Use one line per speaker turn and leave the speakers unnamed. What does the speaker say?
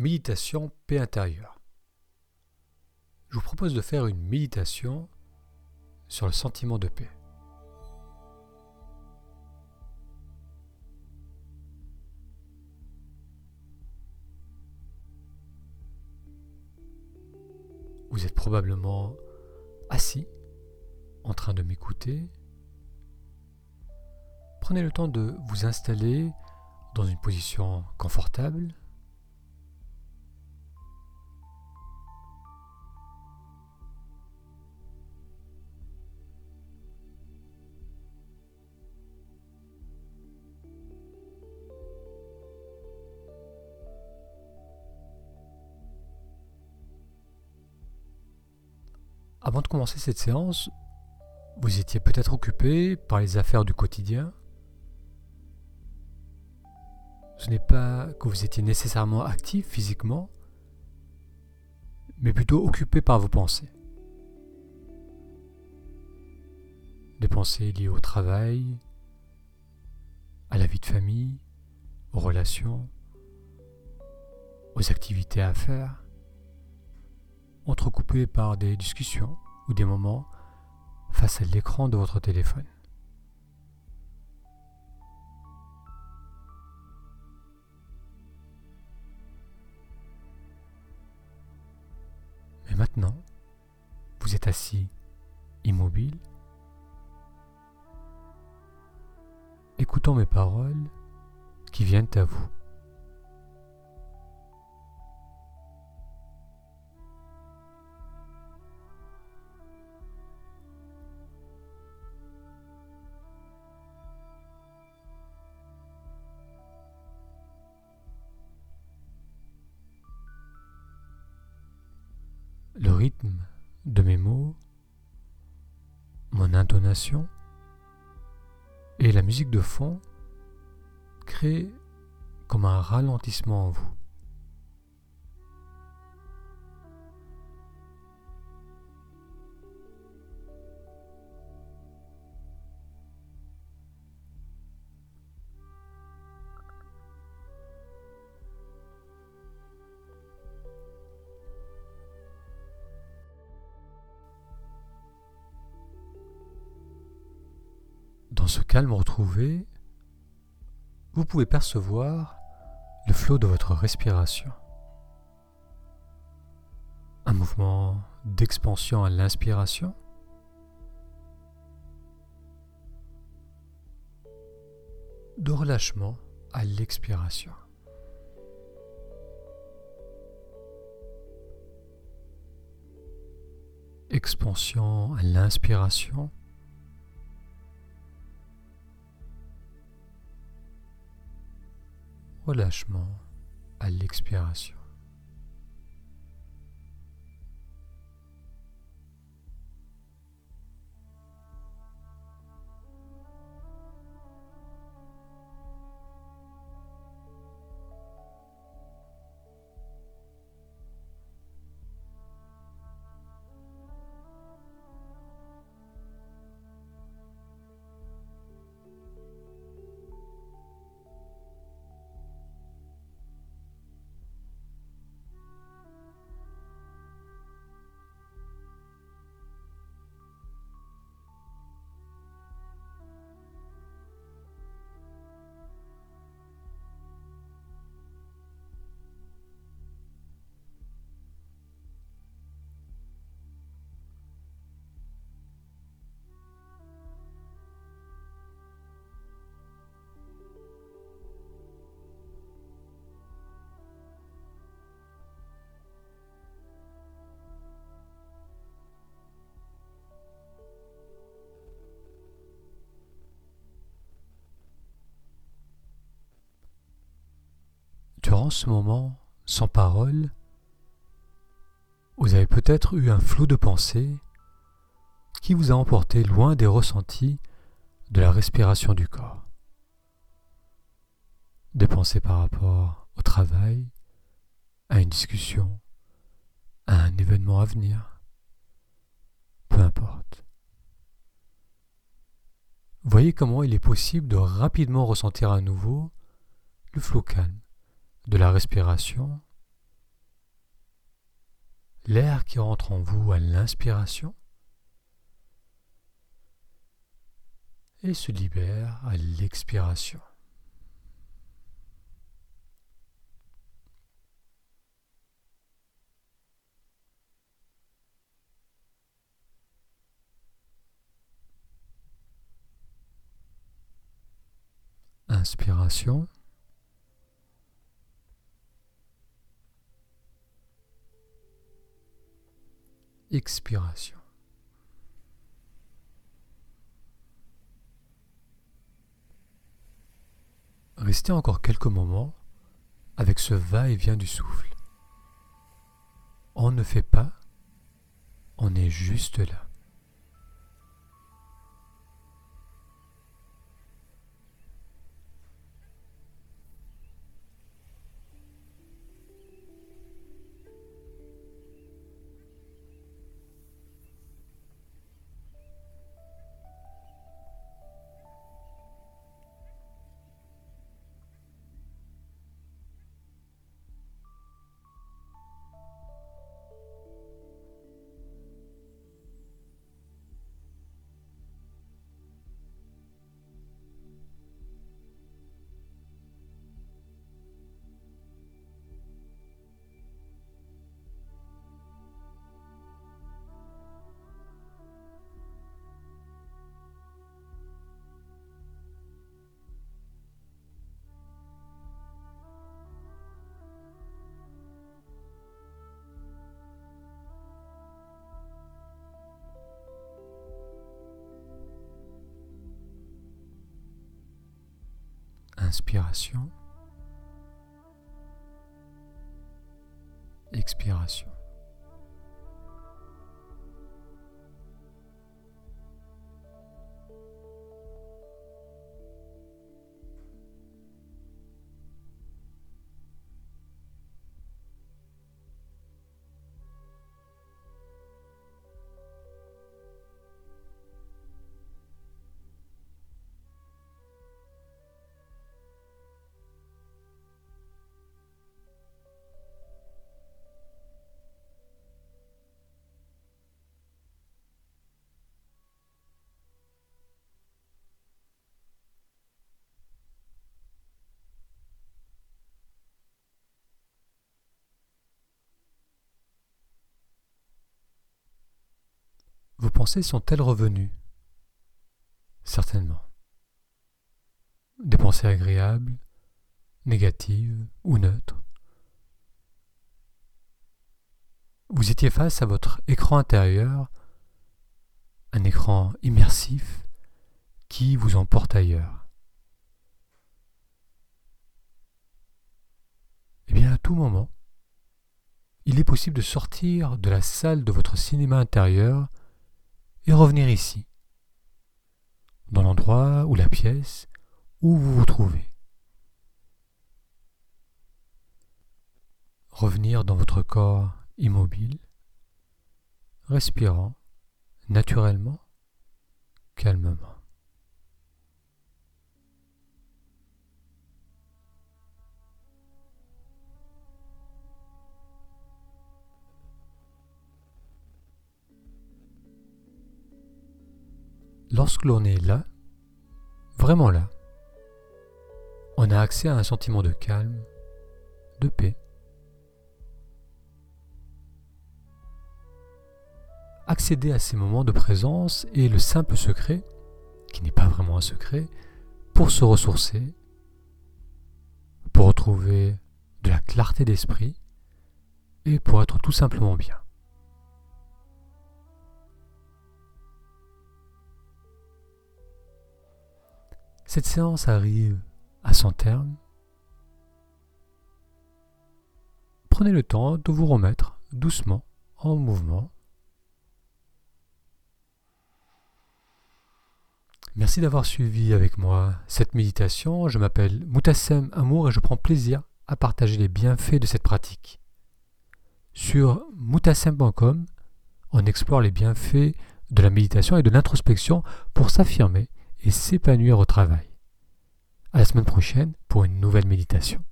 Méditation paix intérieure. Je vous propose de faire une méditation sur le sentiment de paix. Vous êtes probablement assis en train de m'écouter. Prenez le temps de vous installer dans une position confortable. Avant de commencer cette séance, vous étiez peut-être occupé par les affaires du quotidien. Ce n'est pas que vous étiez nécessairement actif physiquement, mais plutôt occupé par vos pensées. Des pensées liées au travail, à la vie de famille, aux relations, aux activités à faire entrecoupé par des discussions ou des moments face à l'écran de votre téléphone. Mais maintenant, vous êtes assis immobile, écoutant mes paroles qui viennent à vous. Rythme de mes mots, mon intonation et la musique de fond créent comme un ralentissement en vous. Ce calme retrouvé, vous pouvez percevoir le flot de votre respiration. Un mouvement d'expansion à l'inspiration, de relâchement à l'expiration. Expansion à l'inspiration relâchement à l'expiration. Durant ce moment sans parole, vous avez peut-être eu un flou de pensée qui vous a emporté loin des ressentis de la respiration du corps. Des pensées par rapport au travail, à une discussion, à un événement à venir, peu importe. Voyez comment il est possible de rapidement ressentir à nouveau le flot calme de la respiration l'air qui rentre en vous à l'inspiration et se libère à l'expiration. Inspiration. Expiration. Restez encore quelques moments avec ce va-et-vient du souffle. On ne fait pas, on est juste là. Inspiration. Expiration. Pensées sont-elles revenues? Certainement. Des pensées agréables, négatives ou neutres. Vous étiez face à votre écran intérieur, un écran immersif qui vous emporte ailleurs. Eh bien, à tout moment, il est possible de sortir de la salle de votre cinéma intérieur et revenir ici, dans l'endroit ou la pièce où vous vous trouvez. Revenir dans votre corps immobile, respirant naturellement, calmement. Lorsque l'on est là, vraiment là, on a accès à un sentiment de calme, de paix. Accéder à ces moments de présence est le simple secret, qui n'est pas vraiment un secret, pour se ressourcer, pour retrouver de la clarté d'esprit et pour être tout simplement bien. Cette séance arrive à son terme. Prenez le temps de vous remettre doucement en mouvement. Merci d'avoir suivi avec moi cette méditation. Je m'appelle Moutassem Amour et je prends plaisir à partager les bienfaits de cette pratique. Sur moutassem.com, on explore les bienfaits de la méditation et de l'introspection pour s'affirmer et s'épanouir au travail. À la semaine prochaine pour une nouvelle méditation.